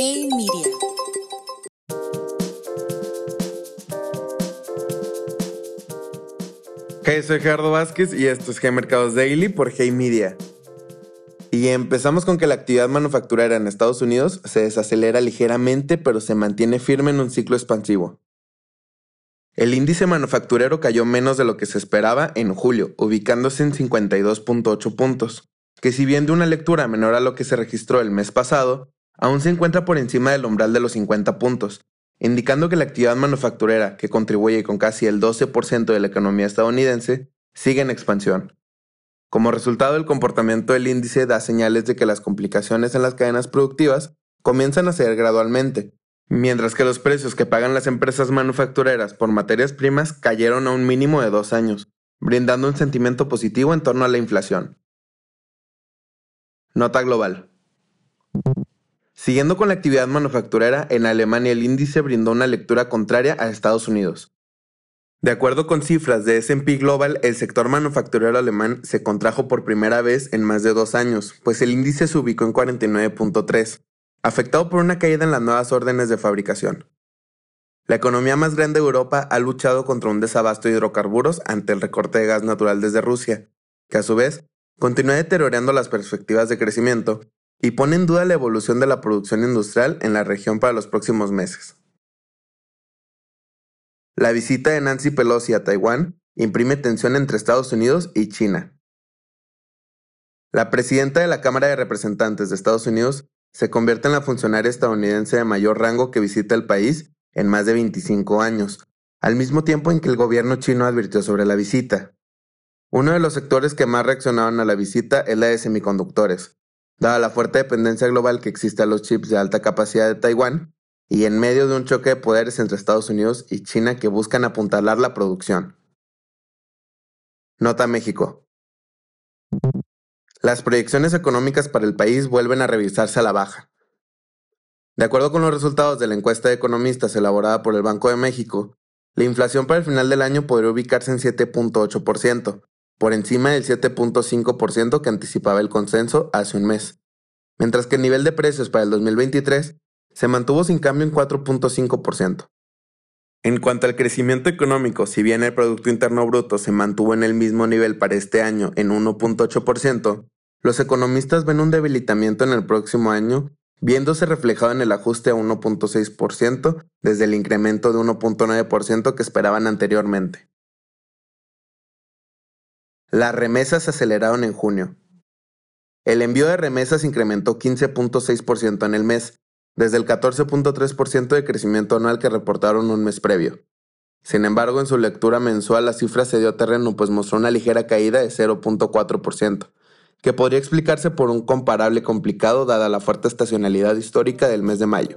Hey Media. Hey, soy Gerardo Vázquez y esto es G Mercados Daily por Hey Media. Y empezamos con que la actividad manufacturera en Estados Unidos se desacelera ligeramente pero se mantiene firme en un ciclo expansivo. El índice manufacturero cayó menos de lo que se esperaba en julio, ubicándose en 52.8 puntos, que si bien de una lectura menor a lo que se registró el mes pasado, aún se encuentra por encima del umbral de los 50 puntos, indicando que la actividad manufacturera, que contribuye con casi el 12% de la economía estadounidense, sigue en expansión. Como resultado, el comportamiento del índice da señales de que las complicaciones en las cadenas productivas comienzan a ceder gradualmente, mientras que los precios que pagan las empresas manufactureras por materias primas cayeron a un mínimo de dos años, brindando un sentimiento positivo en torno a la inflación. Nota global. Siguiendo con la actividad manufacturera, en Alemania el índice brindó una lectura contraria a Estados Unidos. De acuerdo con cifras de SP Global, el sector manufacturero alemán se contrajo por primera vez en más de dos años, pues el índice se ubicó en 49.3, afectado por una caída en las nuevas órdenes de fabricación. La economía más grande de Europa ha luchado contra un desabasto de hidrocarburos ante el recorte de gas natural desde Rusia, que a su vez continúa deteriorando las perspectivas de crecimiento y pone en duda la evolución de la producción industrial en la región para los próximos meses. La visita de Nancy Pelosi a Taiwán imprime tensión entre Estados Unidos y China. La presidenta de la Cámara de Representantes de Estados Unidos se convierte en la funcionaria estadounidense de mayor rango que visita el país en más de 25 años, al mismo tiempo en que el gobierno chino advirtió sobre la visita. Uno de los sectores que más reaccionaron a la visita es la de semiconductores, dada la fuerte dependencia global que existe a los chips de alta capacidad de Taiwán y en medio de un choque de poderes entre Estados Unidos y China que buscan apuntalar la producción. Nota México. Las proyecciones económicas para el país vuelven a revisarse a la baja. De acuerdo con los resultados de la encuesta de economistas elaborada por el Banco de México, la inflación para el final del año podría ubicarse en 7.8%, por encima del 7.5% que anticipaba el consenso hace un mes, mientras que el nivel de precios para el 2023 se mantuvo sin cambio en 4.5%. En cuanto al crecimiento económico, si bien el Producto Interno Bruto se mantuvo en el mismo nivel para este año en 1.8%, los economistas ven un debilitamiento en el próximo año, viéndose reflejado en el ajuste a 1.6% desde el incremento de 1.9% que esperaban anteriormente. Las remesas se aceleraron en junio. El envío de remesas incrementó 15.6% en el mes, desde el 14.3% de crecimiento anual que reportaron un mes previo. Sin embargo, en su lectura mensual la cifra se dio terreno pues mostró una ligera caída de 0.4%, que podría explicarse por un comparable complicado dada la fuerte estacionalidad histórica del mes de mayo.